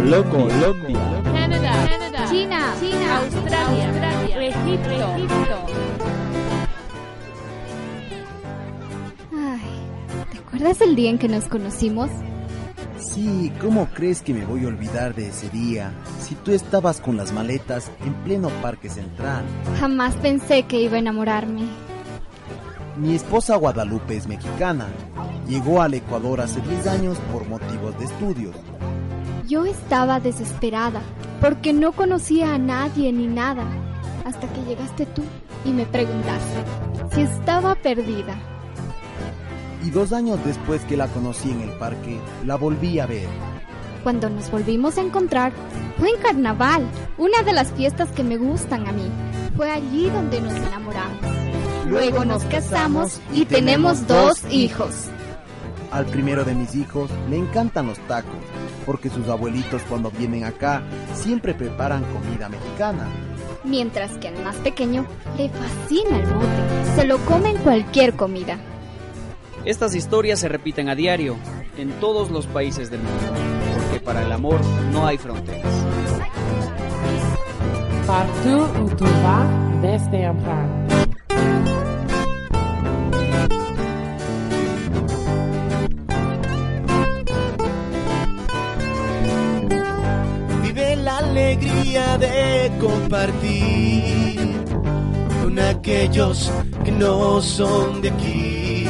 Colombia, Canadá, Canadá, China, China, Australia, Australia, Egipto. Egipto. Ay, ¿te acuerdas el día en que nos conocimos? Sí, ¿cómo crees que me voy a olvidar de ese día? Si tú estabas con las maletas en pleno parque central. Jamás pensé que iba a enamorarme. Mi esposa Guadalupe es mexicana. Llegó al Ecuador hace 10 años por motivos de estudios. Yo estaba desesperada porque no conocía a nadie ni nada hasta que llegaste tú y me preguntaste si estaba perdida. Y dos años después que la conocí en el parque, la volví a ver. Cuando nos volvimos a encontrar fue en carnaval, una de las fiestas que me gustan a mí. Fue allí donde nos enamoramos. Luego nos casamos y tenemos dos hijos. Al primero de mis hijos le encantan los tacos, porque sus abuelitos cuando vienen acá siempre preparan comida mexicana. Mientras que al más pequeño le fascina el bote. Se lo come en cualquier comida. Estas historias se repiten a diario en todos los países del mundo, porque para el amor no hay fronteras. Partout où tu vas, desde compartir con aquellos que no son de aquí.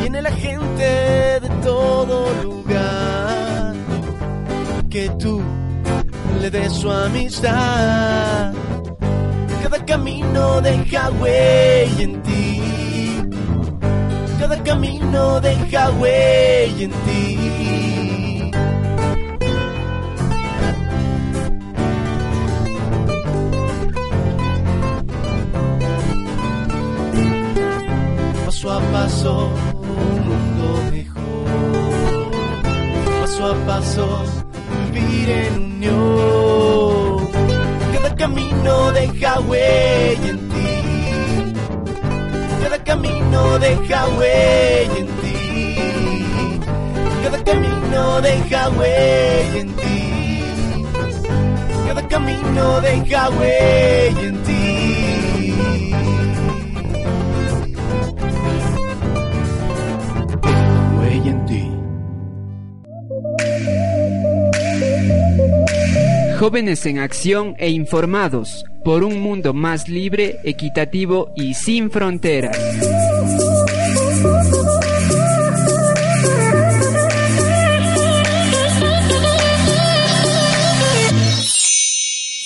Viene la gente de todo lugar que tú le des su amistad. Cada camino deja huella en ti. Cada camino deja huella en ti. Paso un mundo mejor. Paso a paso vivir en unión. Cada camino deja huella en ti. Cada camino deja huella en ti. Cada camino deja huella en ti. Cada camino deja huella en ti. Jóvenes en acción e informados por un mundo más libre, equitativo y sin fronteras.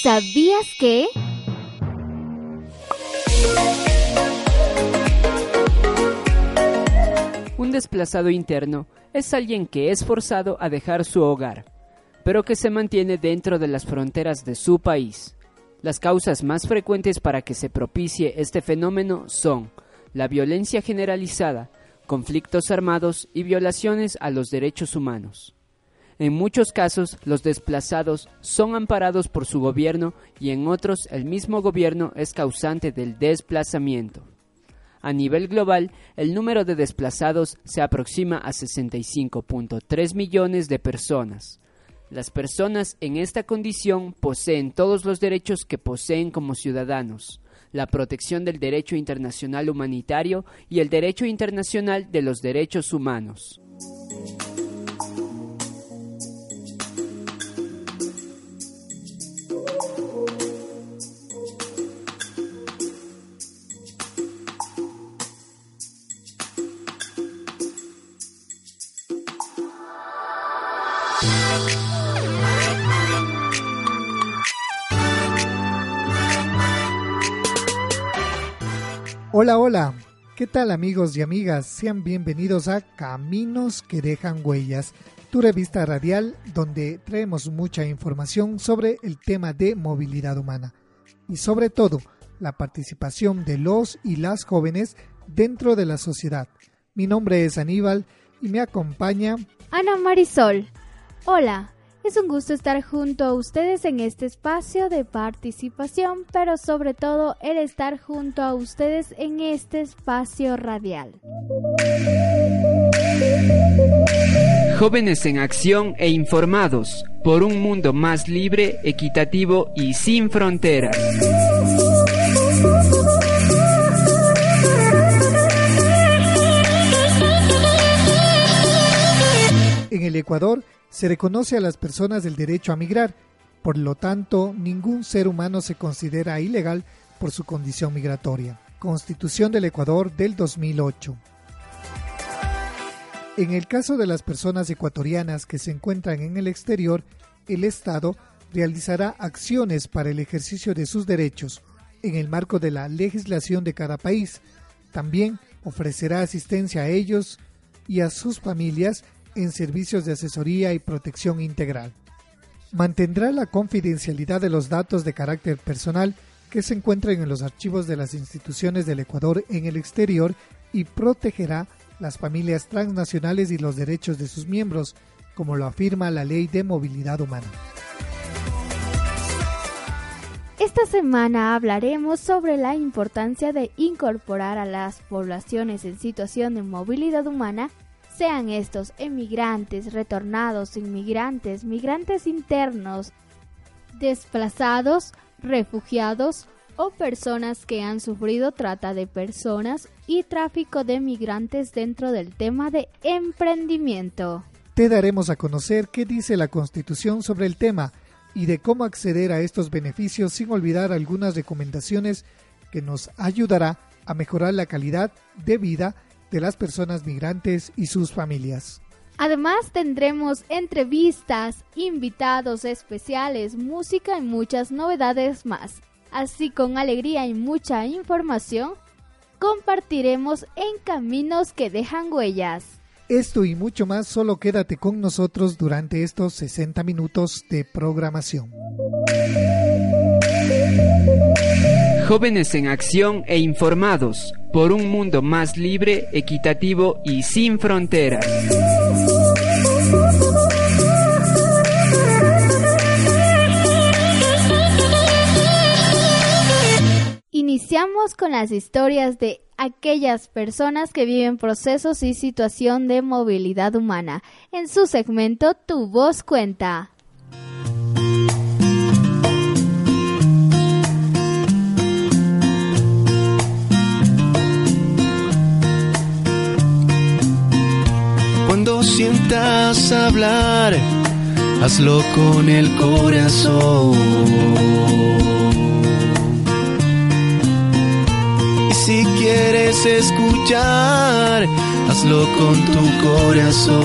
¿Sabías que? Un desplazado interno es alguien que es forzado a dejar su hogar, pero que se mantiene dentro de las fronteras de su país. Las causas más frecuentes para que se propicie este fenómeno son la violencia generalizada, conflictos armados y violaciones a los derechos humanos. En muchos casos, los desplazados son amparados por su gobierno y en otros el mismo gobierno es causante del desplazamiento. A nivel global, el número de desplazados se aproxima a 65.3 millones de personas. Las personas en esta condición poseen todos los derechos que poseen como ciudadanos, la protección del derecho internacional humanitario y el derecho internacional de los derechos humanos. Hola, hola. ¿Qué tal amigos y amigas? Sean bienvenidos a Caminos que dejan huellas, tu revista radial donde traemos mucha información sobre el tema de movilidad humana y sobre todo la participación de los y las jóvenes dentro de la sociedad. Mi nombre es Aníbal y me acompaña Ana Marisol. Hola, es un gusto estar junto a ustedes en este espacio de participación, pero sobre todo el estar junto a ustedes en este espacio radial. Jóvenes en acción e informados por un mundo más libre, equitativo y sin fronteras. En el Ecuador se reconoce a las personas el derecho a migrar, por lo tanto ningún ser humano se considera ilegal por su condición migratoria. Constitución del Ecuador del 2008. En el caso de las personas ecuatorianas que se encuentran en el exterior, el Estado realizará acciones para el ejercicio de sus derechos en el marco de la legislación de cada país. También ofrecerá asistencia a ellos y a sus familias en servicios de asesoría y protección integral. Mantendrá la confidencialidad de los datos de carácter personal que se encuentran en los archivos de las instituciones del Ecuador en el exterior y protegerá las familias transnacionales y los derechos de sus miembros, como lo afirma la Ley de Movilidad Humana. Esta semana hablaremos sobre la importancia de incorporar a las poblaciones en situación de movilidad humana sean estos emigrantes, retornados, inmigrantes, migrantes internos, desplazados, refugiados o personas que han sufrido trata de personas y tráfico de migrantes dentro del tema de emprendimiento. Te daremos a conocer qué dice la Constitución sobre el tema y de cómo acceder a estos beneficios sin olvidar algunas recomendaciones que nos ayudará a mejorar la calidad de vida de las personas migrantes y sus familias. Además tendremos entrevistas, invitados especiales, música y muchas novedades más. Así con alegría y mucha información, compartiremos en caminos que dejan huellas. Esto y mucho más, solo quédate con nosotros durante estos 60 minutos de programación. Jóvenes en acción e informados por un mundo más libre, equitativo y sin fronteras. Iniciamos con las historias de aquellas personas que viven procesos y situación de movilidad humana. En su segmento Tu voz cuenta. Cuando sientas hablar, hazlo con el corazón. Y si quieres escuchar, hazlo con tu corazón.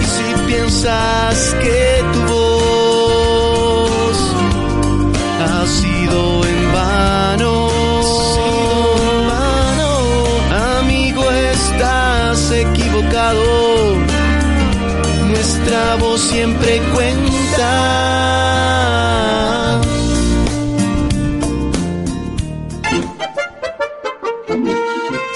Y si piensas que tu voz siempre cuenta.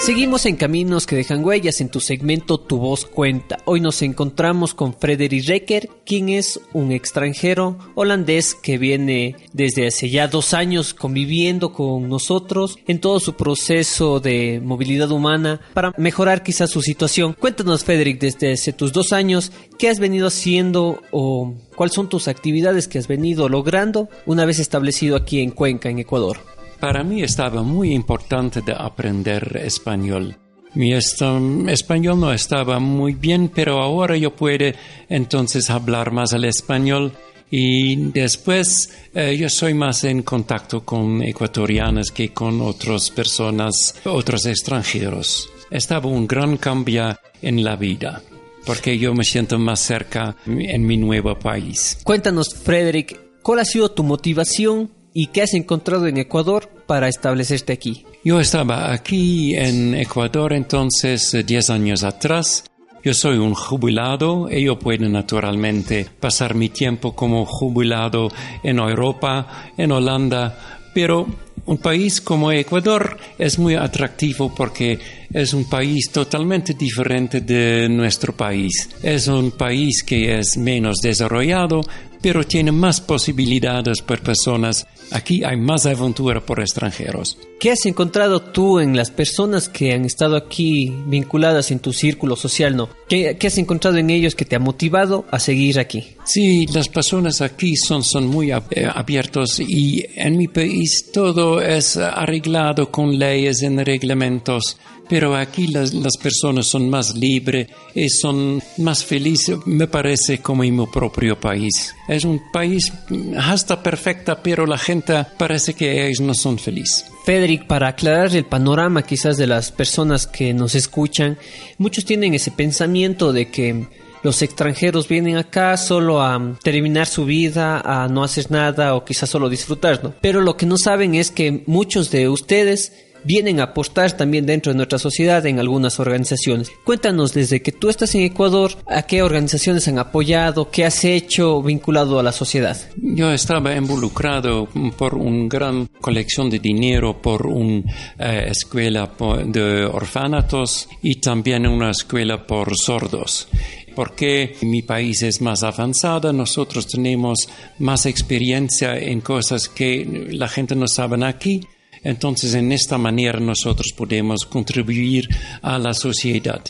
Seguimos en Caminos que dejan huellas en tu segmento Tu voz cuenta. Hoy nos encontramos con Frederik Recker, quien es un extranjero holandés que viene desde hace ya dos años conviviendo con nosotros en todo su proceso de movilidad humana para mejorar quizás su situación. Cuéntanos, Frederik, desde hace tus dos años, ¿qué has venido haciendo o cuáles son tus actividades que has venido logrando una vez establecido aquí en Cuenca, en Ecuador? Para mí estaba muy importante de aprender español. Mi español no estaba muy bien, pero ahora yo puedo entonces hablar más el español y después eh, yo soy más en contacto con ecuatorianas que con otras personas, otros extranjeros. Estaba un gran cambio en la vida porque yo me siento más cerca en mi nuevo país. Cuéntanos, Frederick, ¿cuál ha sido tu motivación y qué has encontrado en Ecuador para establecerte aquí. Yo estaba aquí en Ecuador entonces 10 años atrás. Yo soy un jubilado y yo puedo naturalmente pasar mi tiempo como jubilado en Europa, en Holanda, pero un país como Ecuador es muy atractivo porque es un país totalmente diferente de nuestro país. Es un país que es menos desarrollado, pero tiene más posibilidades para personas. Aquí hay más aventura por extranjeros. ¿Qué has encontrado tú en las personas que han estado aquí vinculadas en tu círculo social? ¿no? ¿Qué, has encontrado en ellos que te ha motivado a seguir aquí? Sí, las personas aquí son, son muy eh, abiertos y en mi país todo es arreglado con leyes y reglamentos pero aquí las, las, personas son más libres y son más felices, me parece, como en mi propio país. Es un país hasta perfecta, pero la gente parece que no son felices. Federic, para aclarar el panorama quizás de las personas que nos escuchan, muchos tienen ese pensamiento de que los extranjeros vienen acá solo a terminar su vida, a no hacer nada o quizás solo disfrutar, ¿no? Pero lo que no saben es que muchos de ustedes vienen a apostar también dentro de nuestra sociedad en algunas organizaciones. Cuéntanos desde que tú estás en Ecuador, ¿a qué organizaciones han apoyado? ¿Qué has hecho vinculado a la sociedad? Yo estaba involucrado por una gran colección de dinero, por una eh, escuela de orfanatos y también una escuela por sordos porque mi país es más avanzado, nosotros tenemos más experiencia en cosas que la gente no sabe aquí entonces, en esta manera nosotros podemos contribuir a la sociedad.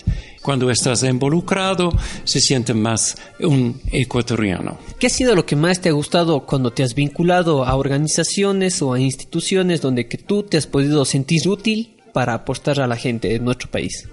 Cuando estás involucrado, se siente más un ecuatoriano. ¿Qué ha sido lo que más te ha gustado cuando te has vinculado a organizaciones o a instituciones donde que tú te has podido sentir útil para apostar a la gente de nuestro país?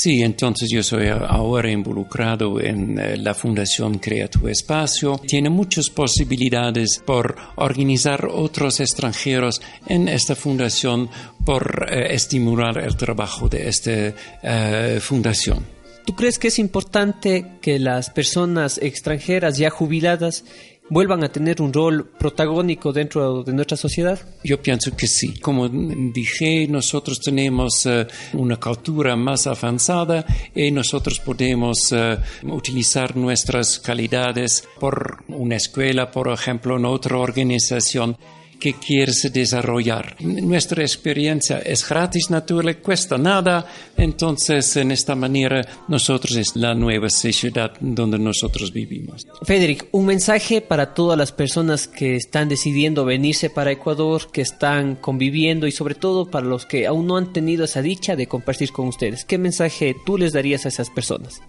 Sí, entonces yo soy ahora involucrado en eh, la Fundación Crea tu Espacio. Tiene muchas posibilidades por organizar otros extranjeros en esta fundación por eh, estimular el trabajo de esta eh, fundación. ¿Tú crees que es importante que las personas extranjeras ya jubiladas vuelvan a tener un rol protagónico dentro de nuestra sociedad? Yo pienso que sí. Como dije, nosotros tenemos eh, una cultura más avanzada y nosotros podemos uh, utilizar nuestras calidades por una escuela, por ejemplo, en otra organización que quieres desarrollar. Nuestra experiencia es gratis, natural, cuesta nada, entonces en esta manera nosotros es la nueva sociedad donde nosotros vivimos. Federic, un mensaje para todas las personas que están decidiendo venirse para Ecuador, que están conviviendo y sobre todo para los que aún no han tenido esa dicha de compartir con ustedes. ¿Qué mensaje tú les darías a esas personas?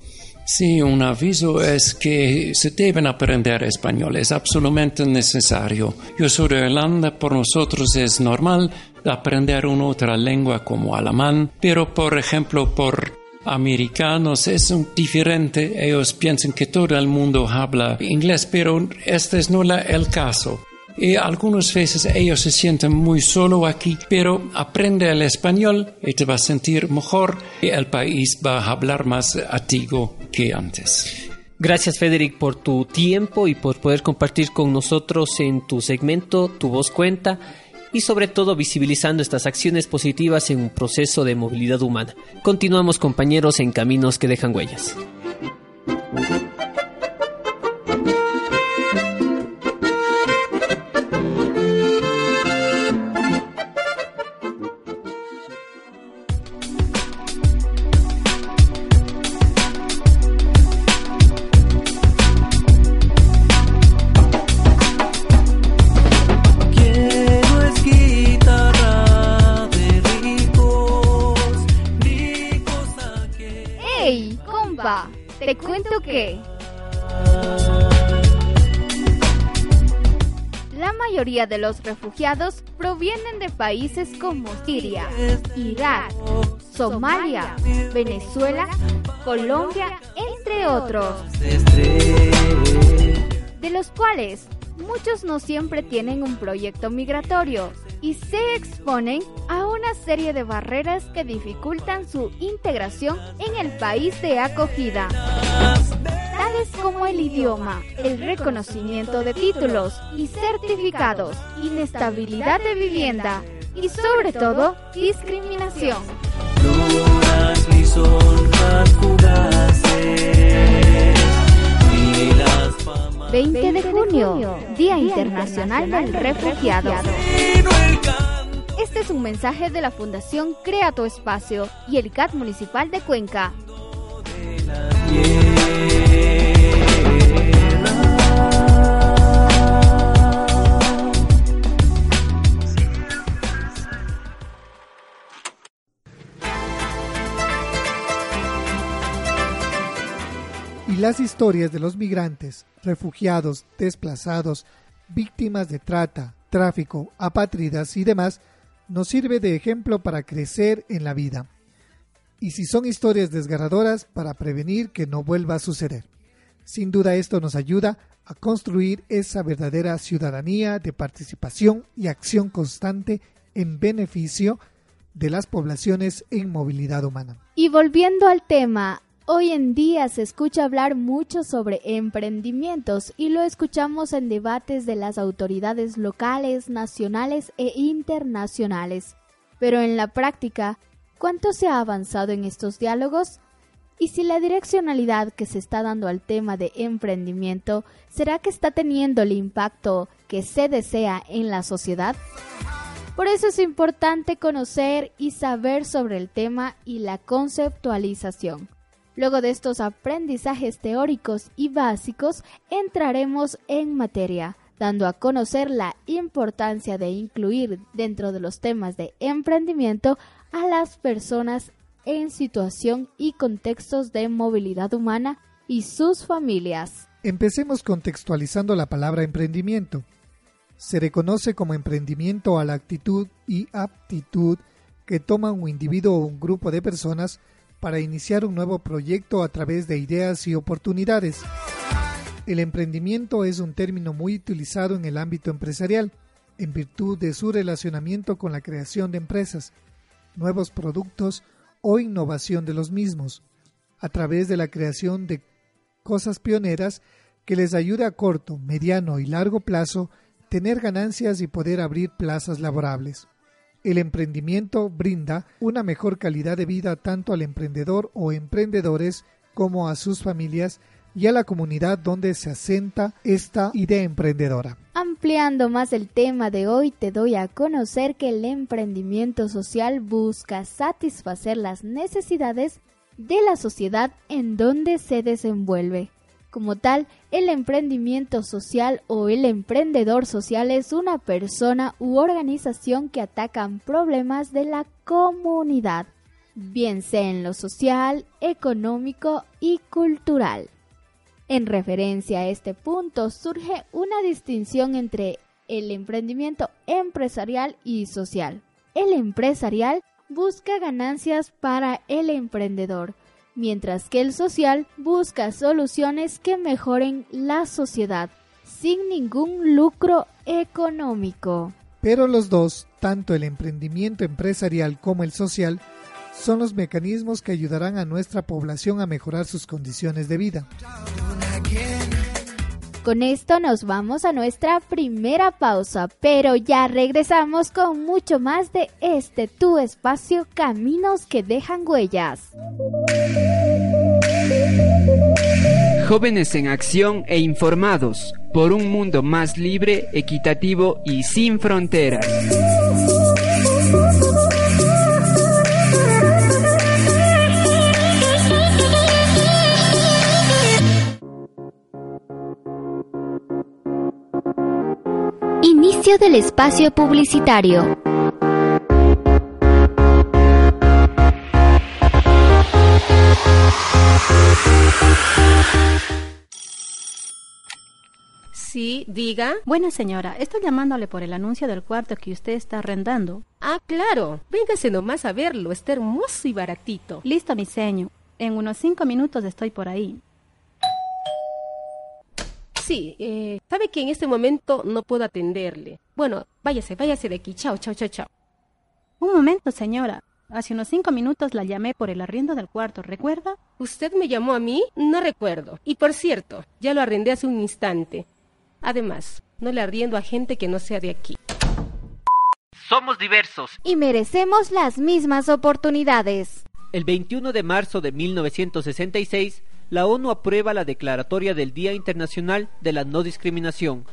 Sí, un aviso es que se deben aprender español, es absolutamente necesario. Yo soy de por nosotros es normal aprender una otra lengua como alemán, pero por ejemplo por americanos es diferente, ellos piensan que todo el mundo habla inglés, pero este es no el caso. Y algunas veces ellos se sienten muy solo aquí, pero aprende el español y te va a sentir mejor y el país va a hablar más a ti que antes. Gracias Federic por tu tiempo y por poder compartir con nosotros en tu segmento Tu voz cuenta y sobre todo visibilizando estas acciones positivas en un proceso de movilidad humana. Continuamos compañeros en caminos que dejan huellas. Mayoría de los refugiados provienen de países como Siria, Irak, Somalia, Venezuela, Colombia, entre otros, de los cuales muchos no siempre tienen un proyecto migratorio y se exponen a una serie de barreras que dificultan su integración en el país de acogida. tales como el idioma, el reconocimiento de títulos y certificados, inestabilidad de vivienda y sobre todo discriminación. 20 de junio, Día Internacional del Refugiado. Un mensaje de la Fundación Crea tu Espacio y el CAT Municipal de Cuenca. Y las historias de los migrantes, refugiados, desplazados, víctimas de trata, tráfico, apátridas y demás nos sirve de ejemplo para crecer en la vida. Y si son historias desgarradoras, para prevenir que no vuelva a suceder. Sin duda esto nos ayuda a construir esa verdadera ciudadanía de participación y acción constante en beneficio de las poblaciones en movilidad humana. Y volviendo al tema, Hoy en día se escucha hablar mucho sobre emprendimientos y lo escuchamos en debates de las autoridades locales, nacionales e internacionales. Pero en la práctica, ¿cuánto se ha avanzado en estos diálogos? Y si la direccionalidad que se está dando al tema de emprendimiento, ¿será que está teniendo el impacto que se desea en la sociedad? Por eso es importante conocer y saber sobre el tema y la conceptualización. Luego de estos aprendizajes teóricos y básicos, entraremos en materia, dando a conocer la importancia de incluir dentro de los temas de emprendimiento a las personas en situación y contextos de movilidad humana y sus familias. Empecemos contextualizando la palabra emprendimiento. Se reconoce como emprendimiento a la actitud y aptitud que toma un individuo o un grupo de personas para iniciar un nuevo proyecto a través de ideas y oportunidades. El emprendimiento es un término muy utilizado en el ámbito empresarial, en virtud de su relacionamiento con la creación de empresas, nuevos productos o innovación de los mismos, a través de la creación de cosas pioneras que les ayude a corto, mediano y largo plazo tener ganancias y poder abrir plazas laborables. El emprendimiento brinda una mejor calidad de vida tanto al emprendedor o emprendedores como a sus familias y a la comunidad donde se asenta esta idea emprendedora. Ampliando más el tema de hoy, te doy a conocer que el emprendimiento social busca satisfacer las necesidades de la sociedad en donde se desenvuelve. Como tal, el emprendimiento social o el emprendedor social es una persona u organización que atacan problemas de la comunidad, bien sea en lo social, económico y cultural. En referencia a este punto surge una distinción entre el emprendimiento empresarial y social. El empresarial busca ganancias para el emprendedor, mientras que el social busca soluciones que mejoren la sociedad sin ningún lucro económico. Pero los dos, tanto el emprendimiento empresarial como el social, son los mecanismos que ayudarán a nuestra población a mejorar sus condiciones de vida. Con esto nos vamos a nuestra primera pausa, pero ya regresamos con mucho más de este tu espacio Caminos que dejan huellas. Jóvenes en acción e informados por un mundo más libre, equitativo y sin fronteras. Inicio del espacio publicitario. Sí, diga. Buena señora, estoy llamándole por el anuncio del cuarto que usted está arrendando. Ah, claro. Véngase nomás a verlo, está hermoso y baratito. Listo, mi seño. En unos cinco minutos estoy por ahí. Sí, eh, sabe que en este momento no puedo atenderle. Bueno, váyase, váyase de aquí. Chao, chao, chao, chao. Un momento, señora. Hace unos cinco minutos la llamé por el arriendo del cuarto, ¿recuerda? ¿Usted me llamó a mí? No recuerdo. Y por cierto, ya lo arrendé hace un instante. Además, no le arriendo a gente que no sea de aquí. Somos diversos. Y merecemos las mismas oportunidades. El 21 de marzo de 1966, la ONU aprueba la declaratoria del Día Internacional de la No Discriminación,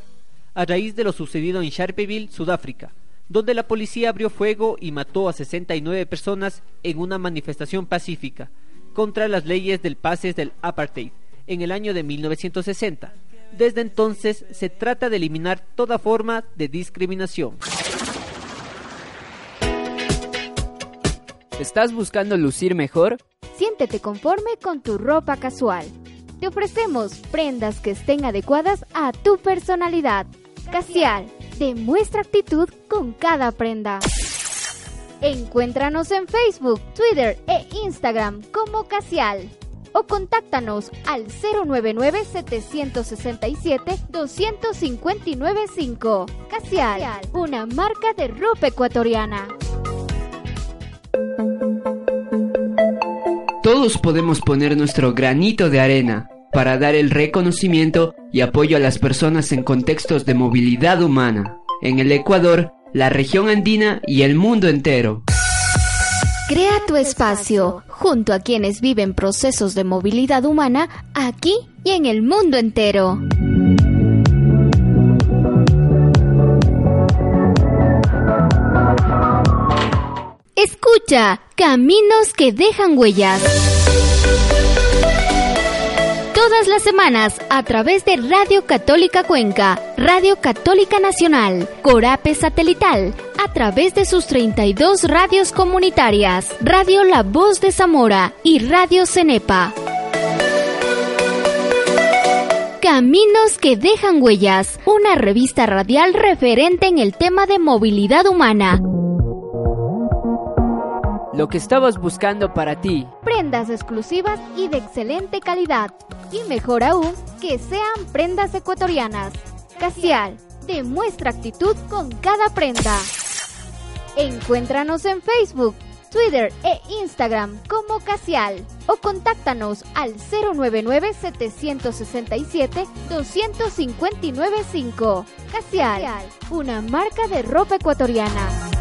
a raíz de lo sucedido en Sharpeville, Sudáfrica, donde la policía abrió fuego y mató a 69 personas en una manifestación pacífica contra las leyes del pases del apartheid en el año de 1960. Desde entonces se trata de eliminar toda forma de discriminación. ¿Estás buscando lucir mejor? Siéntete conforme con tu ropa casual. Te ofrecemos prendas que estén adecuadas a tu personalidad. Casial, demuestra actitud con cada prenda. Encuéntranos en Facebook, Twitter e Instagram como Casial o contáctanos al 099-767-2595. Casial, una marca de ropa ecuatoriana. Todos podemos poner nuestro granito de arena para dar el reconocimiento y apoyo a las personas en contextos de movilidad humana, en el Ecuador, la región andina y el mundo entero. Crea tu espacio junto a quienes viven procesos de movilidad humana aquí y en el mundo entero. Escucha, caminos que dejan huellas. Todas las semanas a través de Radio Católica Cuenca, Radio Católica Nacional, Corape Satelital, a través de sus 32 radios comunitarias, Radio La Voz de Zamora y Radio Cenepa. Caminos que dejan huellas, una revista radial referente en el tema de movilidad humana. Lo que estabas buscando para ti. Prendas exclusivas y de excelente calidad. Y mejor aún, que sean prendas ecuatorianas. Casial, demuestra actitud con cada prenda. Encuéntranos en Facebook, Twitter e Instagram como Casial o contáctanos al 099-767-2595. Casial, una marca de ropa ecuatoriana.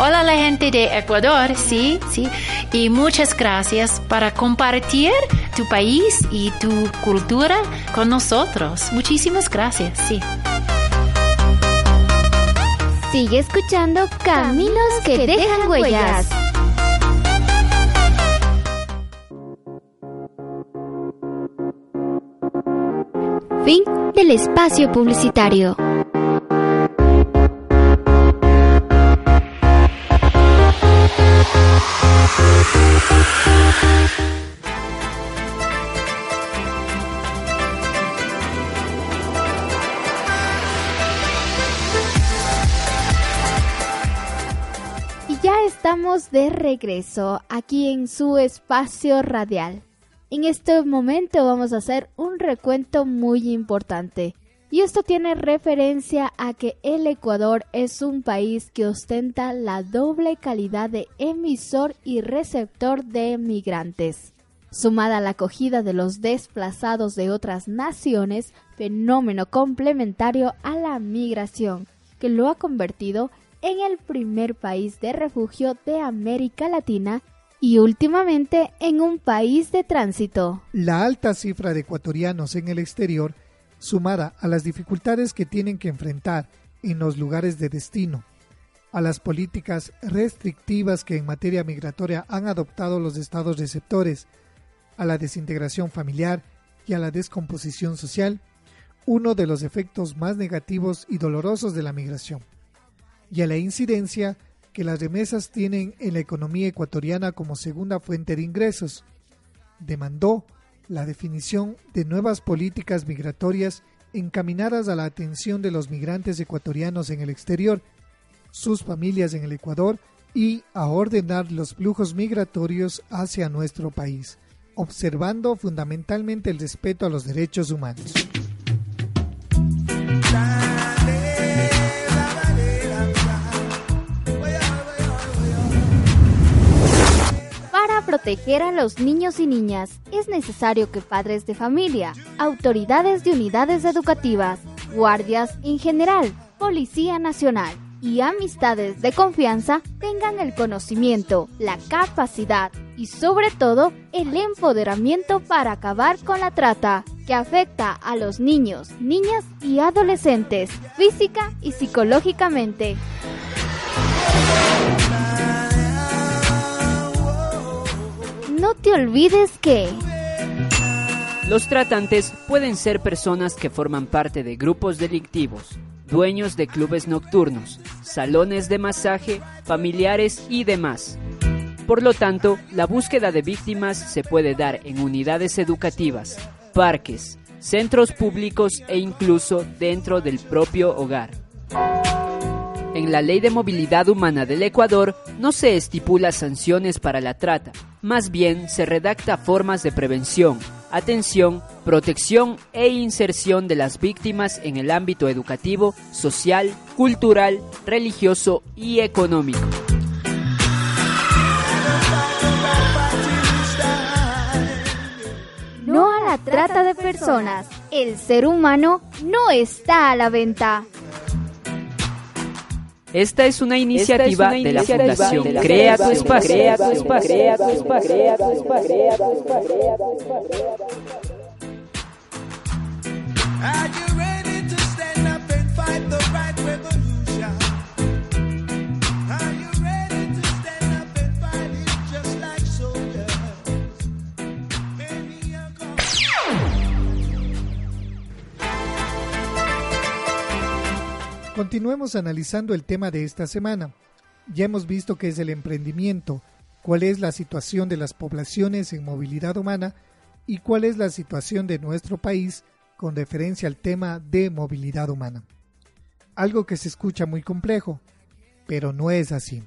Hola la gente de Ecuador, sí, sí. Y muchas gracias para compartir tu país y tu cultura con nosotros. Muchísimas gracias, sí. Sigue escuchando Caminos que dejan huellas. Fin del espacio publicitario. Regreso aquí en su espacio radial. En este momento vamos a hacer un recuento muy importante. Y esto tiene referencia a que el Ecuador es un país que ostenta la doble calidad de emisor y receptor de migrantes. Sumada a la acogida de los desplazados de otras naciones, fenómeno complementario a la migración, que lo ha convertido en el primer país de refugio de América Latina y últimamente en un país de tránsito. La alta cifra de ecuatorianos en el exterior, sumada a las dificultades que tienen que enfrentar en los lugares de destino, a las políticas restrictivas que en materia migratoria han adoptado los estados receptores, a la desintegración familiar y a la descomposición social, uno de los efectos más negativos y dolorosos de la migración, y a la incidencia que las remesas tienen en la economía ecuatoriana como segunda fuente de ingresos, demandó la definición de nuevas políticas migratorias encaminadas a la atención de los migrantes ecuatorianos en el exterior, sus familias en el Ecuador y a ordenar los flujos migratorios hacia nuestro país, observando fundamentalmente el respeto a los derechos humanos. Proteger a los niños y niñas, es necesario que padres de familia, autoridades de unidades educativas, guardias en general, Policía Nacional y amistades de confianza tengan el conocimiento, la capacidad y sobre todo el empoderamiento para acabar con la trata que afecta a los niños, niñas y adolescentes física y psicológicamente. No te olvides que... Los tratantes pueden ser personas que forman parte de grupos delictivos, dueños de clubes nocturnos, salones de masaje, familiares y demás. Por lo tanto, la búsqueda de víctimas se puede dar en unidades educativas, parques, centros públicos e incluso dentro del propio hogar. En la Ley de Movilidad Humana del Ecuador no se estipula sanciones para la trata, más bien se redacta formas de prevención, atención, protección e inserción de las víctimas en el ámbito educativo, social, cultural, religioso y económico. No a la trata de personas. El ser humano no está a la venta. Esta es una iniciativa, de la Fundación Crea tu Espacio. Crea tu Espacio. Crea tu Espacio. Crea tu Espacio. Crea tu Espacio. Continuemos analizando el tema de esta semana. Ya hemos visto qué es el emprendimiento, cuál es la situación de las poblaciones en movilidad humana y cuál es la situación de nuestro país con referencia al tema de movilidad humana. Algo que se escucha muy complejo, pero no es así.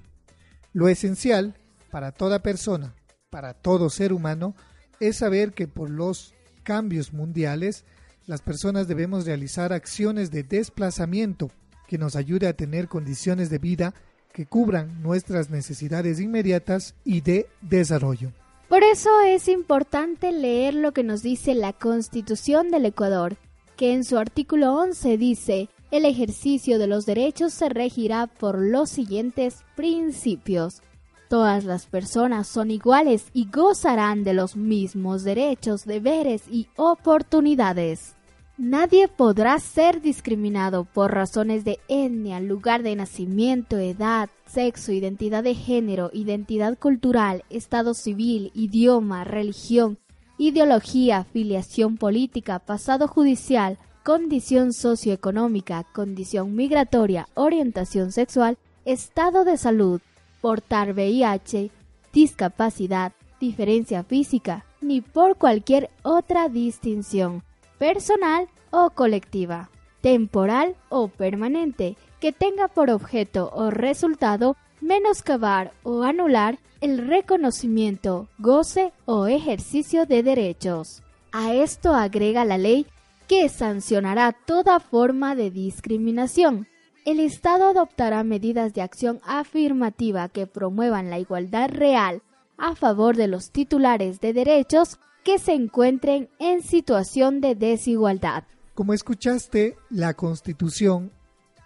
Lo esencial para toda persona, para todo ser humano, es saber que por los cambios mundiales, las personas debemos realizar acciones de desplazamiento que nos ayude a tener condiciones de vida que cubran nuestras necesidades inmediatas y de desarrollo. Por eso es importante leer lo que nos dice la Constitución del Ecuador, que en su artículo 11 dice, el ejercicio de los derechos se regirá por los siguientes principios. Todas las personas son iguales y gozarán de los mismos derechos, deberes y oportunidades. Nadie podrá ser discriminado por razones de etnia, lugar de nacimiento, edad, sexo, identidad de género, identidad cultural, estado civil, idioma, religión, ideología, filiación política, pasado judicial, condición socioeconómica, condición migratoria, orientación sexual, estado de salud, portar VIH, discapacidad, diferencia física, ni por cualquier otra distinción personal o colectiva, temporal o permanente, que tenga por objeto o resultado menoscabar o anular el reconocimiento, goce o ejercicio de derechos. A esto agrega la ley que sancionará toda forma de discriminación. El Estado adoptará medidas de acción afirmativa que promuevan la igualdad real a favor de los titulares de derechos que se encuentren en situación de desigualdad. Como escuchaste, la Constitución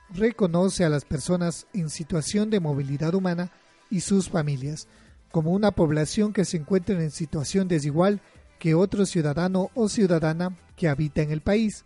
reconoce a las personas en situación de movilidad humana y sus familias como una población que se encuentra en situación desigual que otro ciudadano o ciudadana que habita en el país.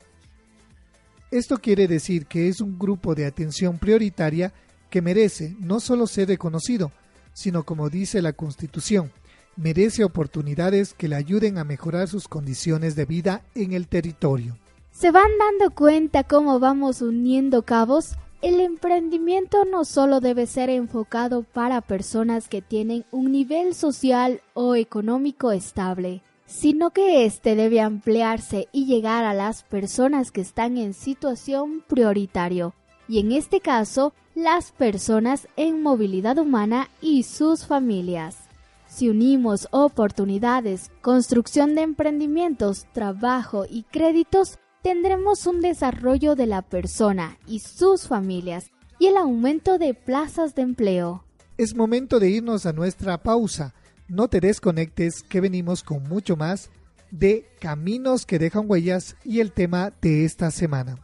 Esto quiere decir que es un grupo de atención prioritaria que merece no solo ser reconocido, sino como dice la Constitución, merece oportunidades que le ayuden a mejorar sus condiciones de vida en el territorio. ¿Se van dando cuenta cómo vamos uniendo cabos? El emprendimiento no solo debe ser enfocado para personas que tienen un nivel social o económico estable, sino que éste debe ampliarse y llegar a las personas que están en situación prioritario, y en este caso, las personas en movilidad humana y sus familias. Si unimos oportunidades, construcción de emprendimientos, trabajo y créditos, tendremos un desarrollo de la persona y sus familias y el aumento de plazas de empleo. Es momento de irnos a nuestra pausa, No te desconectes que venimos con mucho más de Caminos que dejan huellas y el tema de esta semana.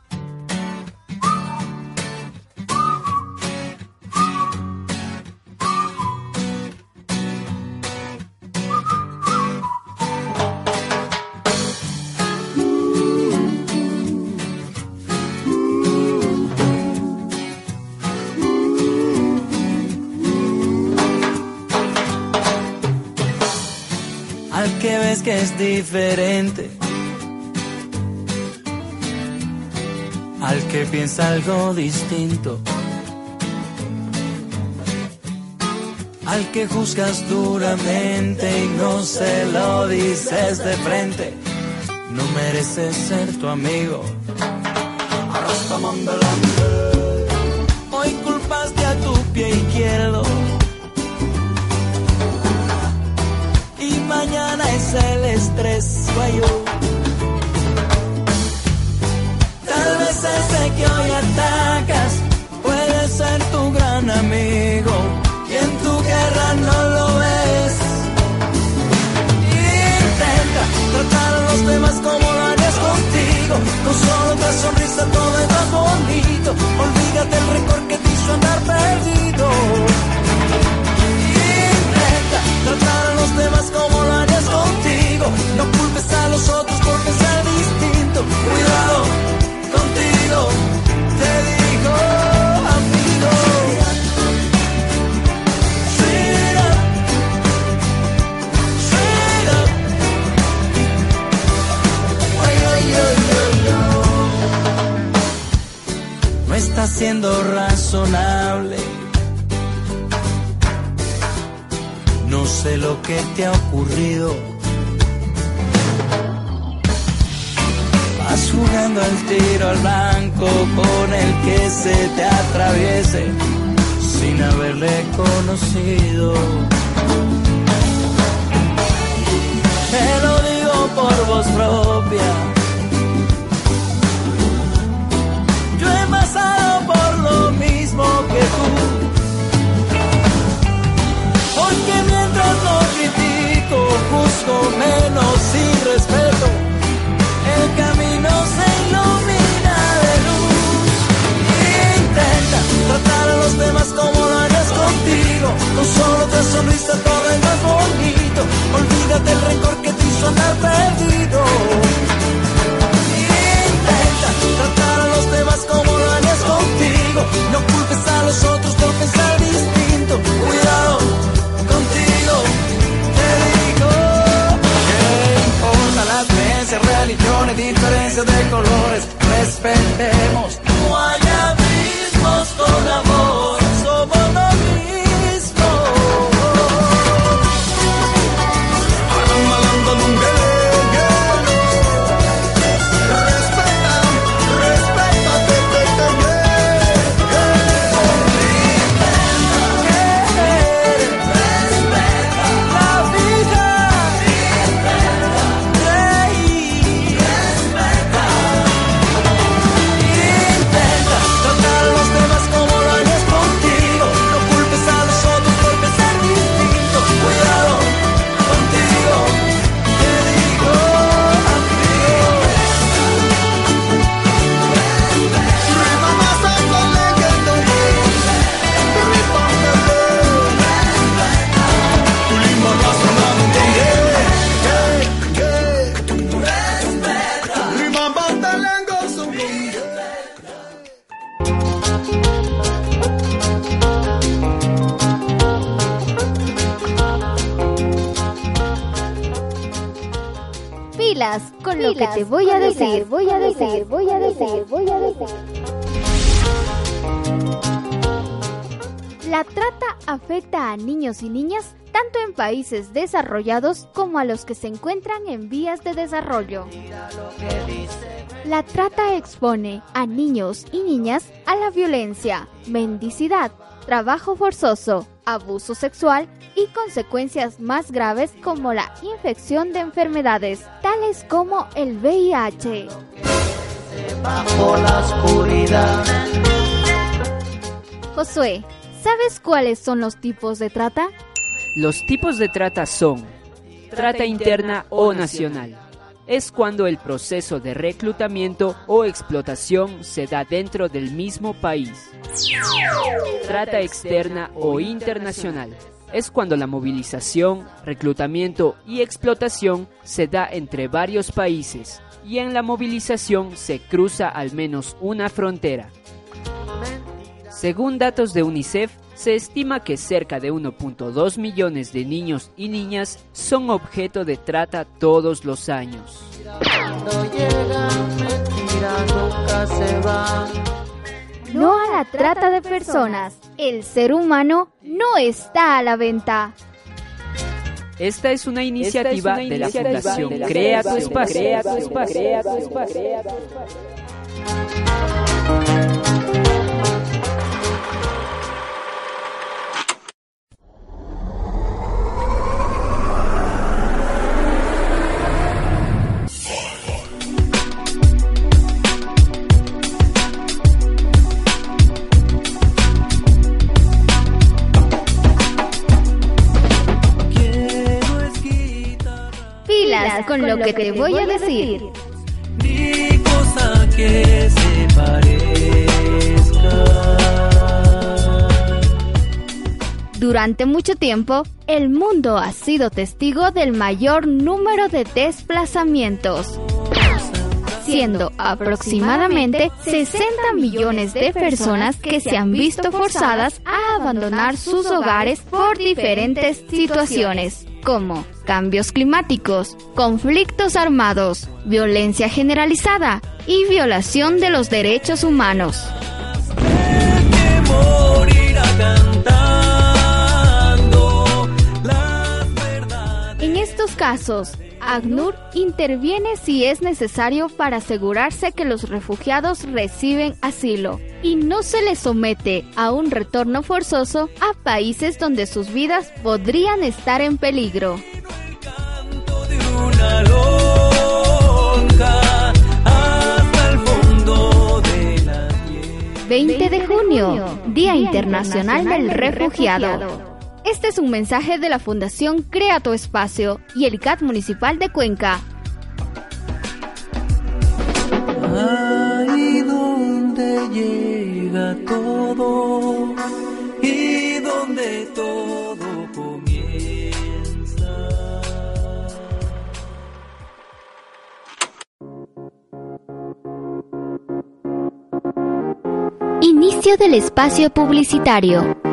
Al que piensa algo distinto, al que juzgas duramente y no se lo dices de frente, no mereces ser tu amigo. Tal vez ese que hoy atacas puede ser tu gran amigo y en tu guerra no lo ves. Intenta tratar los demás como lo harías contigo, con solo otra sonrisa todo es más bonito. Siendo razonable. No sé lo que te ha ocurrido. Vas jugando al tiro al blanco con el que se te atraviese sin haberle conocido. Te lo digo por voz propia. Por lo mismo que tú. Porque mientras no critico, juzgo menos y respeto, el camino se ilumina de luz. Intenta tratar a los demás como lo harías contigo, con solo otra sonrisa todo es más bonito. Olvídate el rencor que te hizo andar perdido. No culpes a los otros por pensar distinto. Cuidado contigo, te digo que importa las creencias, religiones, diferencias de colores, respetemos. Decir, voy a decir, voy a decir, voy a decir. La trata afecta a niños y niñas tanto en países desarrollados como a los que se encuentran en vías de desarrollo. La trata expone a niños y niñas a la violencia, mendicidad, trabajo forzoso, abuso sexual y consecuencias más graves como la infección de enfermedades tales como el VIH. Josué, ¿sabes cuáles son los tipos de trata? Los tipos de trata son trata interna o nacional. Es cuando el proceso de reclutamiento o explotación se da dentro del mismo país. Trata externa o internacional. Es cuando la movilización, reclutamiento y explotación se da entre varios países y en la movilización se cruza al menos una frontera. Según datos de UNICEF, se estima que cerca de 1.2 millones de niños y niñas son objeto de trata todos los años. No a la trata de personas. El ser humano no está a la venta. Esta es una iniciativa, de la Fundación Crea tu Espacio. Lo que te voy a decir. Ni cosa que se parezca. Durante mucho tiempo, el mundo ha sido testigo del mayor número de desplazamientos, siendo aproximadamente 60 millones de personas que se han visto forzadas a abandonar sus hogares por diferentes situaciones, como cambios climáticos, conflictos armados, violencia generalizada y violación de los derechos humanos. En estos casos, ACNUR interviene si es necesario para asegurarse que los refugiados reciben asilo y no se les somete a un retorno forzoso a países donde sus vidas podrían estar en peligro. una lonja hasta el fondo de la 20 de junio, Día Internacional del Refugiado. Este es un mensaje de la Fundación Crea tu Espacio y el CAT Municipal de Cuenca. Ahí donde llega todo y donde todo comienza. Inicio del espacio publicitario.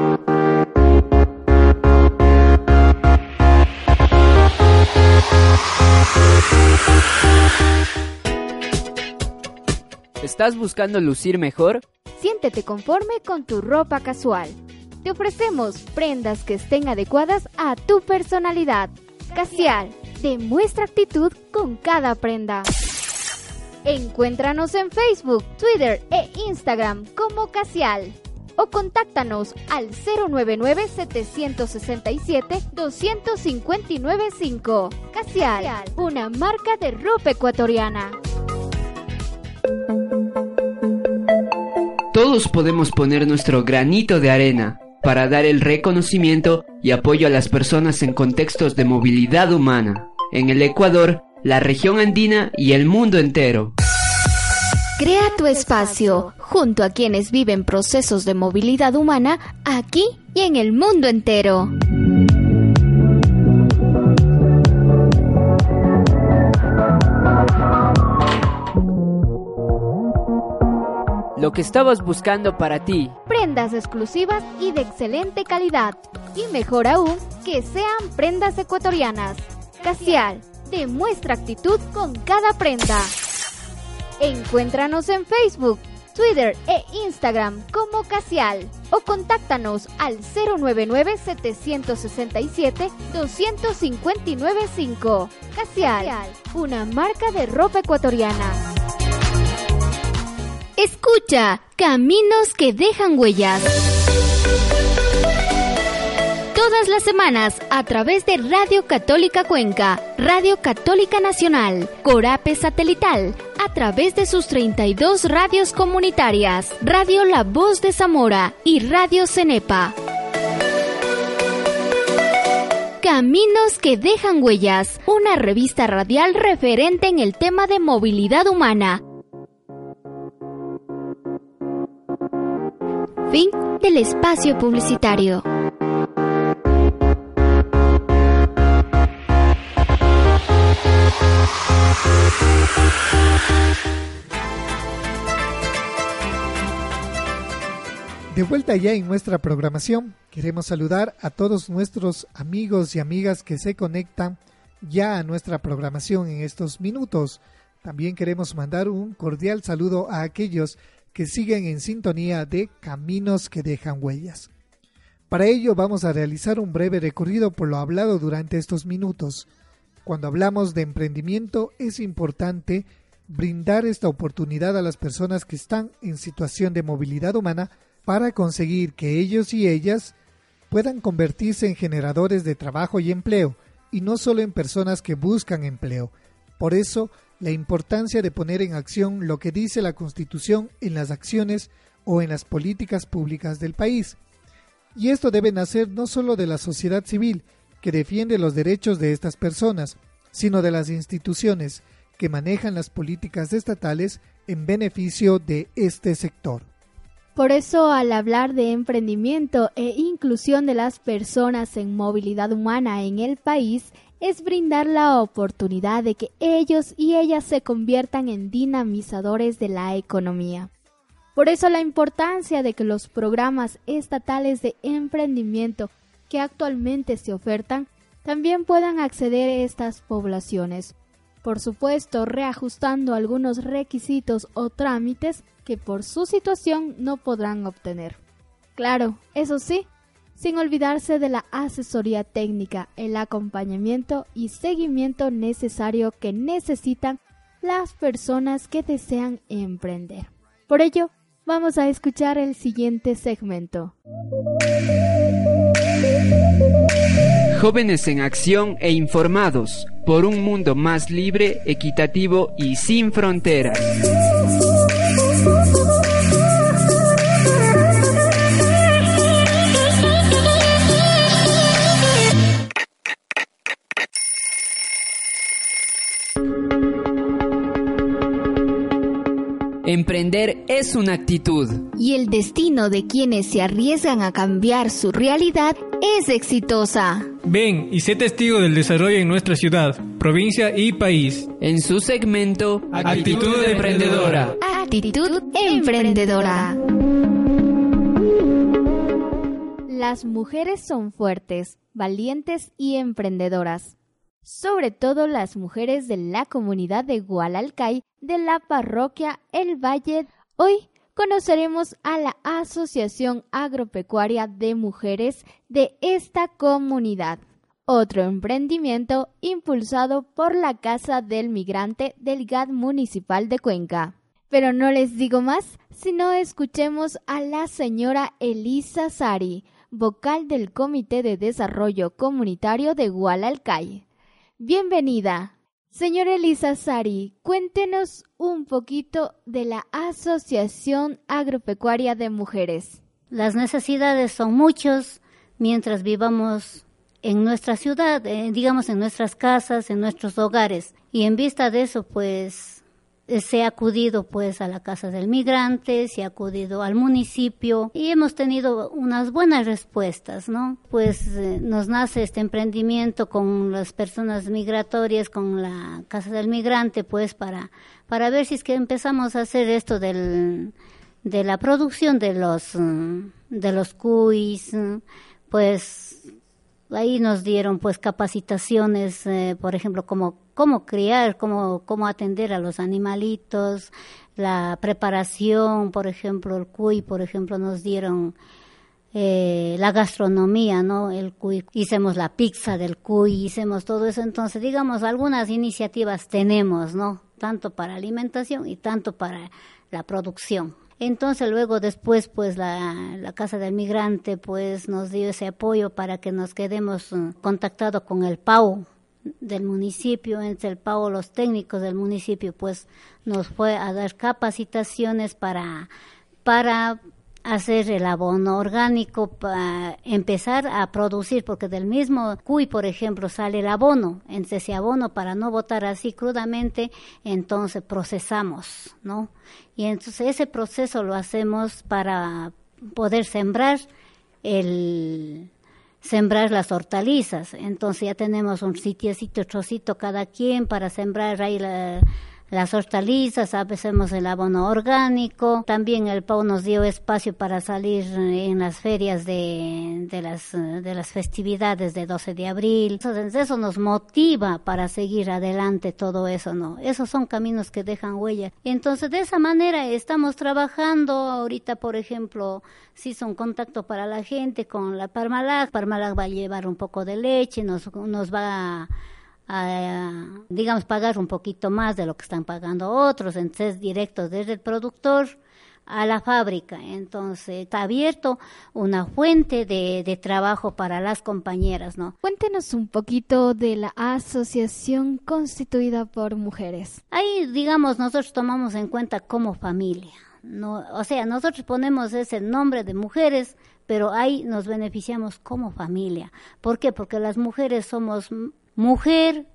¿Estás buscando lucir mejor? Siéntete conforme con tu ropa casual. Te ofrecemos prendas que estén adecuadas a tu personalidad. Casual, demuestra actitud con cada prenda. Encuéntranos en Facebook, Twitter e Instagram como Casual o contáctanos al 099-767-2595. Casual, una marca de ropa ecuatoriana. Todos podemos poner nuestro granito de arena para dar el reconocimiento y apoyo a las personas en contextos de movilidad humana, en el Ecuador, la región andina y el mundo entero. Crea tu espacio junto a quienes viven procesos de movilidad humana aquí y en el mundo entero. Que estabas buscando para ti. Prendas exclusivas y de excelente calidad. Y mejor aún, que sean prendas ecuatorianas. Casial, demuestra actitud con cada prenda. Encuéntranos en Facebook, Twitter e Instagram como Casial o contáctanos al 099-767-2595. Casial, una marca de ropa ecuatoriana. Escucha, caminos que dejan huellas. Todas las semanas a través de Radio Católica Cuenca, Radio Católica Nacional, Corape Satelital, a través de sus 32 radios comunitarias, Radio La Voz de Zamora y Radio Cenepa. Caminos que dejan huellas, una revista radial referente en el tema de movilidad humana. Fin del espacio publicitario. De vuelta ya en nuestra programación, queremos saludar a todos nuestros amigos y amigas que se conectan ya a nuestra programación en estos minutos. También queremos mandar un cordial saludo a aquellos que siguen en sintonía de Caminos que dejan huellas. Para ello vamos a realizar un breve recorrido por lo hablado durante estos minutos. Cuando hablamos de emprendimiento es importante brindar esta oportunidad a las personas que están en situación de movilidad humana para conseguir que ellos y ellas puedan convertirse en generadores de trabajo y empleo, y no solo en personas que buscan empleo. Por eso, la importancia de poner en acción lo que dice la Constitución en las acciones o en las políticas públicas del país. Y esto debe nacer no solo de la sociedad civil, que defiende los derechos de estas personas, sino de las instituciones que manejan las políticas estatales en beneficio de este sector. Por eso, al hablar de emprendimiento e inclusión de las personas en movilidad humana en el país, es brindar la oportunidad de que ellos y ellas se conviertan en dinamizadores de la economía. Por eso la importancia de que los programas estatales de emprendimiento que actualmente se ofertan también puedan acceder a estas poblaciones. Por supuesto, reajustando algunos requisitos o trámites que por su situación no podrán obtener. Claro, eso sí, sin olvidarse de la asesoría técnica, el acompañamiento y seguimiento necesario que necesitan las personas que desean emprender. Por ello, vamos a escuchar el siguiente segmento. Jóvenes en acción e informados por un mundo más libre, equitativo y sin fronteras. Emprender es una actitud. Y el destino de quienes se arriesgan a cambiar su realidad es exitosa. Ven y sé testigo del desarrollo en nuestra ciudad, provincia y país. En su segmento Actitud Emprendedora. Actitud Emprendedora. Las mujeres son fuertes, valientes y emprendedoras sobre todo las mujeres de la comunidad de Gualalcay de la parroquia El Valle. Hoy conoceremos a la Asociación Agropecuaria de Mujeres de esta comunidad, otro emprendimiento impulsado por la Casa del Migrante del GAD Municipal de Cuenca. Pero no les digo más, sino escuchemos a la señora Elisa Sari, vocal del Comité de Desarrollo Comunitario de Gualalcay. Bienvenida. Señora Elisa Sari, cuéntenos un poquito de la Asociación Agropecuaria de Mujeres. Las necesidades son muchas mientras vivamos en nuestra ciudad, eh, digamos en nuestras casas, en nuestros hogares. Y en vista de eso, pues se ha acudido pues a la casa del migrante, se ha acudido al municipio y hemos tenido unas buenas respuestas, ¿no? Pues eh, nos nace este emprendimiento con las personas migratorias, con la casa del migrante, pues para, para ver si es que empezamos a hacer esto del, de la producción de los, mm, de los cuis, pues ahí nos dieron pues capacitaciones, eh, por ejemplo, como cómo criar, cómo, cómo atender a los animalitos, la preparación, por ejemplo, el cuy, por ejemplo, nos dieron eh, la gastronomía, ¿no? El cuy, hicimos la pizza del cuy, hicimos todo eso, entonces, digamos, algunas iniciativas tenemos, ¿no? Tanto para alimentación y tanto para la producción. Entonces luego después pues la, la, Casa del Migrante pues nos dio ese apoyo para que nos quedemos uh, contactados con el PAU, del municipio, entre el pago los técnicos del municipio, pues nos fue a dar capacitaciones para, para hacer el abono orgánico para empezar a producir, porque del mismo cuy, por ejemplo, sale el abono. Entonces, ese abono, para no botar así crudamente, entonces procesamos, ¿no? Y entonces ese proceso lo hacemos para poder sembrar el sembrar las hortalizas. Entonces ya tenemos un sitiecito, trocito cada quien para sembrar ahí la- las hortalizas, hacemos el abono orgánico. También el PAU nos dio espacio para salir en las ferias de, de, las, de las festividades de 12 de abril. Entonces eso nos motiva para seguir adelante todo eso, ¿no? Esos son caminos que dejan huella. Entonces de esa manera estamos trabajando. Ahorita, por ejemplo, se hizo un contacto para la gente con la Parmalag. Parmalag va a llevar un poco de leche, nos, nos va a a, digamos, pagar un poquito más de lo que están pagando otros, entonces directo desde el productor a la fábrica. Entonces está abierto una fuente de, de trabajo para las compañeras, ¿no? Cuéntenos un poquito de la asociación constituida por mujeres. Ahí, digamos, nosotros tomamos en cuenta como familia. No, o sea, nosotros ponemos ese nombre de mujeres, pero ahí nos beneficiamos como familia. ¿Por qué? Porque las mujeres somos mujer,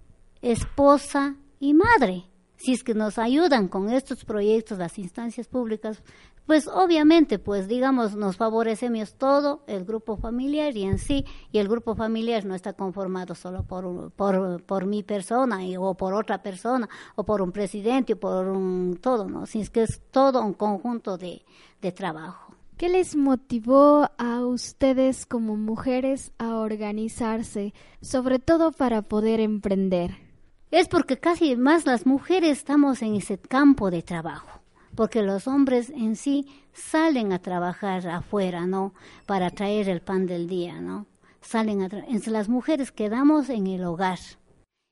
esposa y madre. Si es que nos ayudan con estos proyectos las instancias públicas, pues obviamente, pues digamos, nos favorecemos todo el grupo familiar y en sí, y el grupo familiar no está conformado solo por, por, por mi persona y- o por otra persona o por un presidente o por un todo, ¿no? Si es que es todo un conjunto de, de trabajo. ¿Qué les motivó a ustedes como mujeres a organizarse, sobre todo para poder emprender? Es porque casi más las mujeres estamos en ese campo de trabajo, porque los hombres en sí salen a trabajar afuera, ¿no? Para traer el pan del día, ¿no? Salen a entonces las mujeres quedamos en el hogar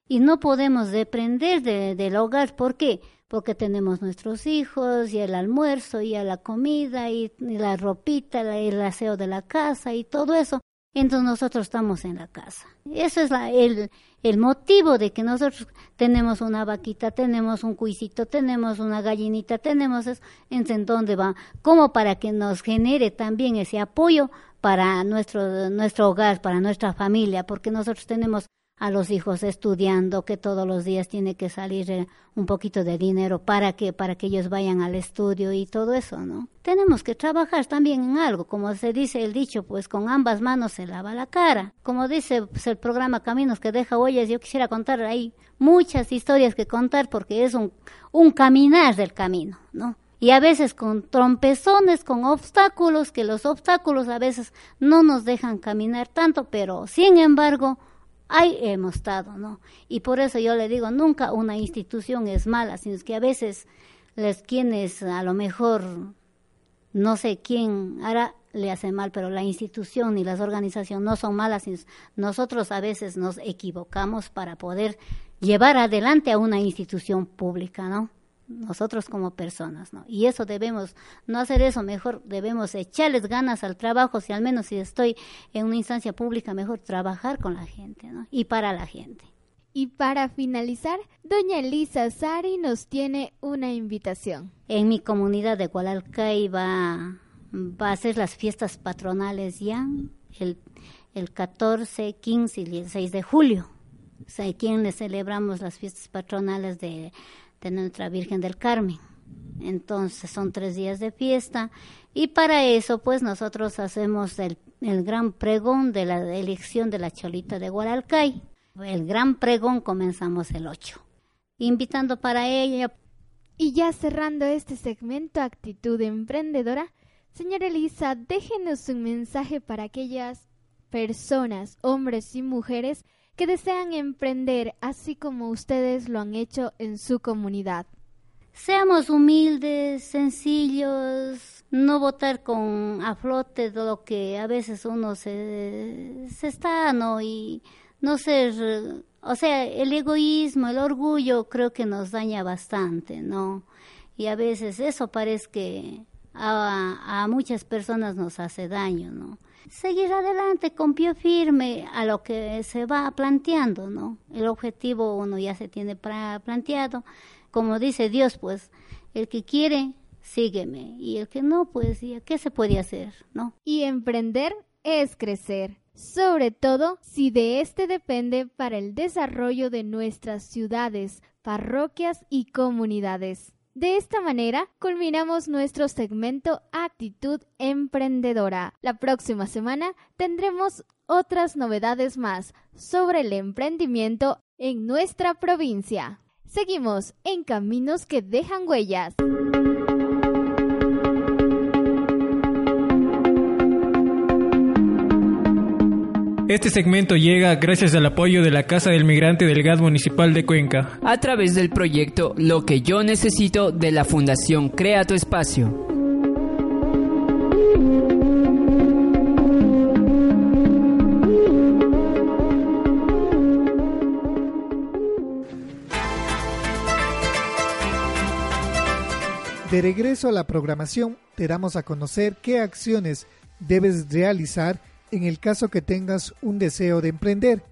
y no podemos depender de- del hogar, ¿por qué? Porque tenemos nuestros hijos y el almuerzo y la comida y, la ropita, la- el aseo de la casa y todo eso. Entonces nosotros estamos en la casa. Eso es la- el, el motivo de que nosotros tenemos una vaquita, tenemos un cuisito, tenemos una gallinita, tenemos eso. Entonces, ¿en dónde va? Como para que nos genere también ese apoyo para nuestro, nuestro hogar, para nuestra familia, porque nosotros tenemos a los hijos estudiando, que todos los días tiene que salir eh, un poquito de dinero para que, para que ellos vayan al estudio y todo eso, ¿no? Tenemos que trabajar también en algo, como se dice el dicho, pues con ambas manos se lava la cara. Como dice pues, el programa Caminos que deja huellas, yo quisiera contar ahí muchas historias que contar porque es un, un caminar del camino, ¿no? Y a veces con trompezones, con obstáculos, que los obstáculos a veces no nos dejan caminar tanto, pero sin embargo, ahí hemos estado, ¿no? Y por eso yo le digo, nunca una institución es mala, sino que a veces les quienes a lo mejor no sé quién hará le hace mal, pero la institución y las organizaciones no son malas, sino nosotros a veces nos equivocamos para poder llevar adelante a una institución pública, ¿no? Nosotros como personas, ¿no? Y eso debemos, no hacer eso, mejor debemos echarles ganas al trabajo, si al menos si estoy en una instancia pública, mejor trabajar con la gente, ¿no? Y para la gente. Y para finalizar, doña Elisa Sari nos tiene una invitación. En mi comunidad de Gualalcay va, va a ser las fiestas patronales ya, el, el 14, 15 y 16 de julio. O sea, le celebramos las fiestas patronales de, de nuestra Virgen del Carmen. Entonces son tres días de fiesta y para eso pues nosotros hacemos el, el gran pregón de la elección de la Cholita de Gualalcay. El gran pregón comenzamos el 8. Invitando para ella Y ya cerrando este segmento Actitud Emprendedora, señora Elisa, déjenos un mensaje para aquellas personas, hombres y mujeres, que desean emprender así como ustedes lo han hecho en su comunidad. Seamos humildes, sencillos, no votar con a flote de lo que a veces uno se, se está, ¿no? Y no ser, o sea, el egoísmo, el orgullo creo que nos daña bastante, ¿no? Y a veces eso parece que a, a muchas personas nos hace daño, ¿no? Seguir adelante con pie firme a lo que se va planteando, ¿no? El objetivo uno ya se tiene planteado. Como dice Dios, pues, el que quiere sígueme. Y el que no, pues, ¿y ¿qué se puede hacer? ¿No? Y emprender es crecer, sobre todo si de este depende para el desarrollo de nuestras ciudades, parroquias y comunidades. De esta manera, culminamos nuestro segmento Actitud Emprendedora. La próxima semana tendremos otras novedades más sobre el emprendimiento en nuestra provincia. Seguimos en Caminos que dejan huellas. Este segmento llega gracias al apoyo de la Casa del Migrante del GAD Municipal de Cuenca. A través del proyecto Lo que yo necesito de la Fundación Crea tu Espacio. De regreso a la programación, te damos a conocer qué acciones debes realizar en el caso que tengas un deseo de emprender.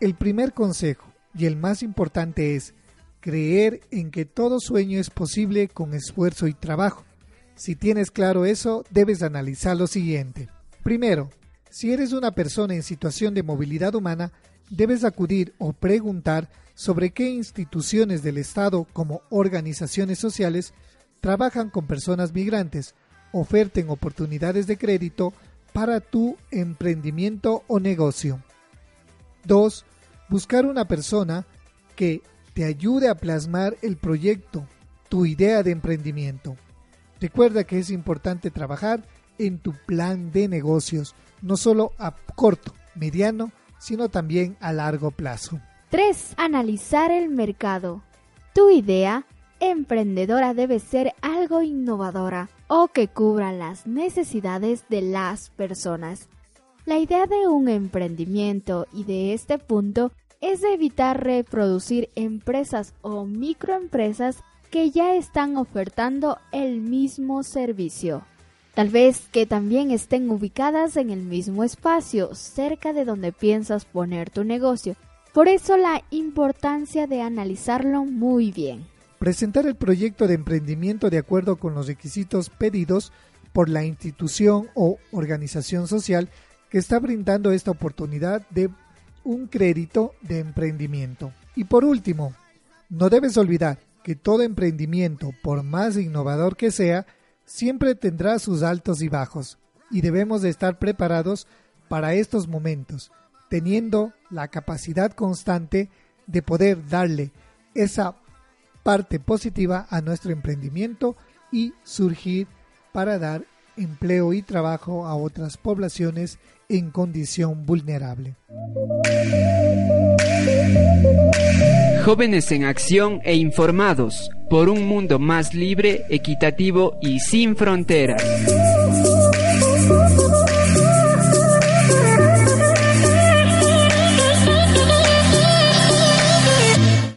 El primer consejo y el más importante es creer en que todo sueño es posible con esfuerzo y trabajo. Si tienes claro eso, debes analizar lo siguiente. Primero, si eres una persona en situación de movilidad humana, debes acudir o preguntar sobre qué instituciones del Estado como organizaciones sociales trabajan con personas migrantes, oferten oportunidades de crédito para tu emprendimiento o negocio. 2. Buscar una persona que te ayude a plasmar el proyecto, tu idea de emprendimiento. Recuerda que es importante trabajar en tu plan de negocios, no solo a corto, mediano, sino también a largo plazo. 3. Analizar el mercado. Tu idea emprendedora debe ser algo innovadora o que cubra las necesidades de las personas. La idea de un emprendimiento y de este punto es evitar reproducir empresas o microempresas que ya están ofertando el mismo servicio. Tal vez que también estén ubicadas en el mismo espacio, cerca de donde piensas poner tu negocio. Por eso la importancia de analizarlo muy bien. Presentar el proyecto de emprendimiento de acuerdo con los requisitos pedidos por la institución o organización social que está brindando esta oportunidad de un crédito de emprendimiento. Y por último, no debes olvidar que todo emprendimiento, por más innovador que sea, siempre tendrá sus altos y bajos, y debemos de estar preparados para estos momentos, teniendo la capacidad constante de poder darle esa parte positiva a nuestro emprendimiento y surgir para dar empleo y trabajo a otras poblaciones en condición vulnerable. Jóvenes en acción e informados por un mundo más libre, equitativo y sin fronteras.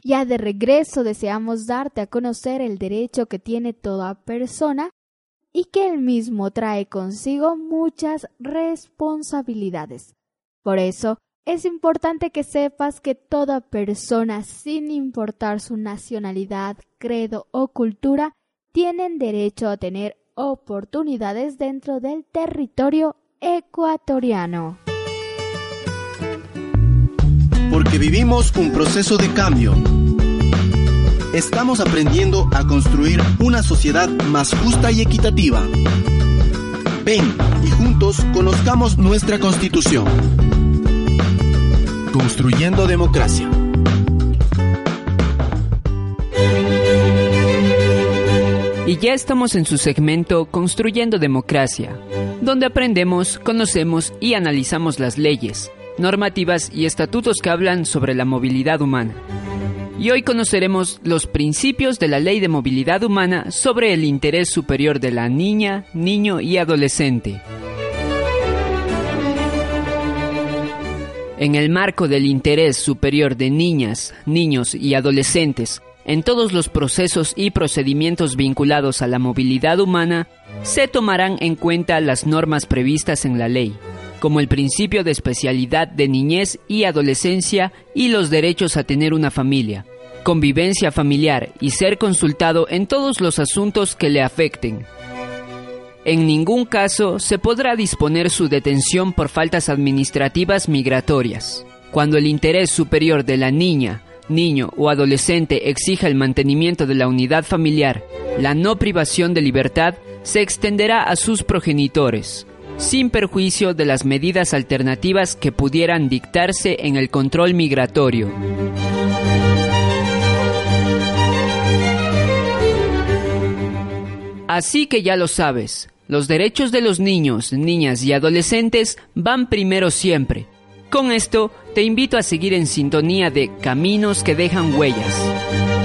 Ya de regreso deseamos darte a conocer el derecho que tiene toda persona y que el mismo trae consigo muchas responsabilidades. Por eso, es importante que sepas que toda persona, sin importar su nacionalidad, credo o cultura, tienen derecho a tener oportunidades dentro del territorio ecuatoriano. Porque vivimos un proceso de cambio. Estamos aprendiendo a construir una sociedad más justa y equitativa. Ven y juntos conozcamos nuestra constitución. Construyendo democracia. Y ya estamos en su segmento Construyendo Democracia, donde aprendemos, conocemos y analizamos las leyes, normativas y estatutos que hablan sobre la movilidad humana. Y hoy conoceremos los principios de la Ley de Movilidad Humana sobre el interés superior de la niña, niño y adolescente. En el marco del interés superior de niñas, niños y adolescentes en todos los procesos y procedimientos vinculados a la movilidad humana, se tomarán en cuenta las normas previstas en la ley, como el principio de especialidad de niñez y adolescencia y los derechos a tener una familia, convivencia familiar y ser consultado en todos los asuntos que le afecten. En ningún caso se podrá disponer su detención por faltas administrativas migratorias. Cuando el interés superior de la niña, niño o adolescente exija el mantenimiento de la unidad familiar, la no privación de libertad se extenderá a sus progenitores, sin perjuicio de las medidas alternativas que pudieran dictarse en el control migratorio. Así que ya lo sabes, los derechos de los niños, niñas y adolescentes van primero siempre. Con esto, te invito a seguir en sintonía de Caminos que dejan huellas.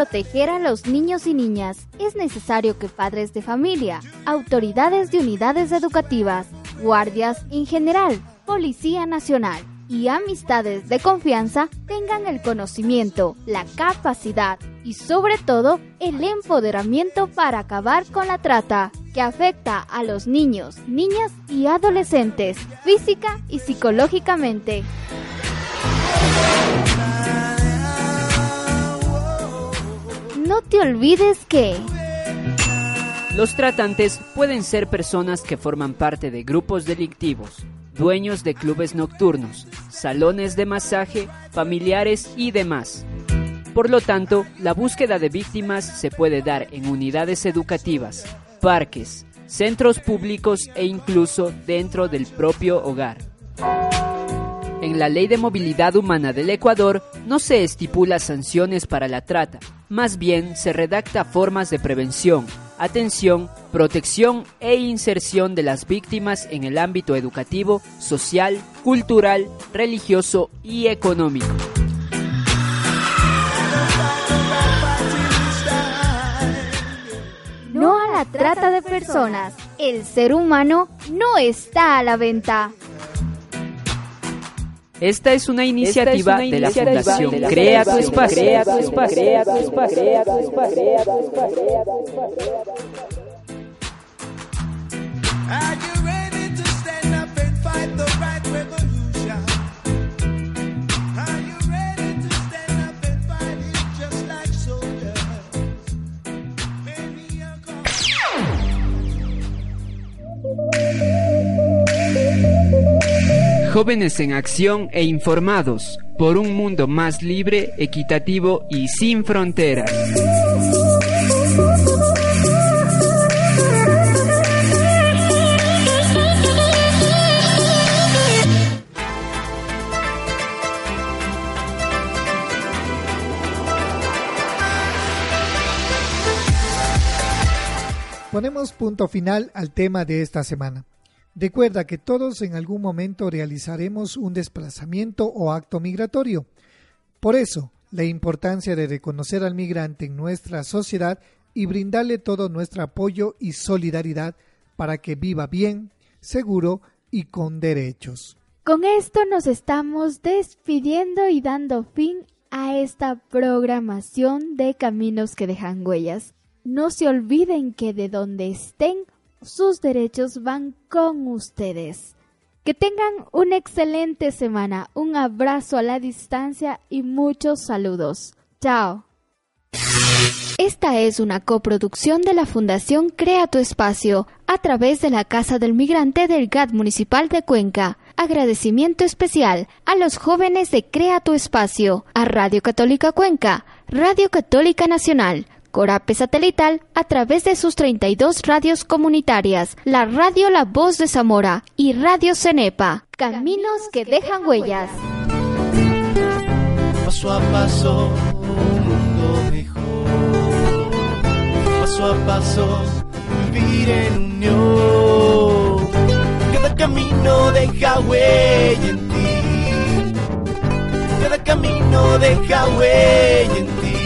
Proteger a los niños y niñas es necesario que padres de familia, autoridades de unidades educativas, guardias en general, Policía Nacional y amistades de confianza tengan el conocimiento, la capacidad y sobre todo el empoderamiento para acabar con la trata que afecta a los niños, niñas y adolescentes física y psicológicamente. Te olvides que Los tratantes pueden ser personas que forman parte de grupos delictivos, dueños de clubes nocturnos, salones de masaje, familiares y demás. Por lo tanto, la búsqueda de víctimas se puede dar en unidades educativas, parques, centros públicos e incluso dentro del propio hogar. En la Ley de Movilidad Humana del Ecuador no se estipula sanciones para la trata, más bien se redacta formas de prevención, atención, protección e inserción de las víctimas en el ámbito educativo, social, cultural, religioso y económico. no a la trata de personas. El ser humano no está a la venta. Esta es una iniciativa, una de la iniciativa Fundación de la Crea tu Fundación Espacio. Crea tu Espacio. Crea tu Espacio. Crea tu Espacio. Jóvenes en acción e informados por un mundo más libre, equitativo y sin fronteras. Ponemos punto final al tema de esta semana. Recuerda que todos en algún momento realizaremos un desplazamiento o acto migratorio. Por eso, la importancia de reconocer al migrante en nuestra sociedad y brindarle todo nuestro apoyo y solidaridad para que viva bien, seguro y con derechos. Con esto nos estamos despidiendo y dando fin a esta programación de Caminos que dejan huellas. No se olviden que de donde estén, sus derechos van con ustedes. Que tengan una excelente semana, un abrazo a la distancia y muchos saludos. Chao. Esta es una coproducción de la Fundación Crea tu Espacio a través de la Casa del Migrante del GAT Municipal de Cuenca. Agradecimiento especial a los jóvenes de Crea tu Espacio, a Radio Católica Cuenca, Radio Católica Nacional, Corape Satelital a través de sus 32 radios comunitarias, la Radio La Voz de Zamora y Radio Cenepa. Caminos que dejan huellas. paso a paso un mundo mejor. Paso a paso vivir en unión. Cada camino deja huella en ti. Cada camino deja huella en ti.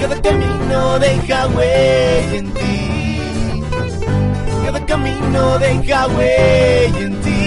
Cada camino deja huella en ti. Cada camino deja huella en ti.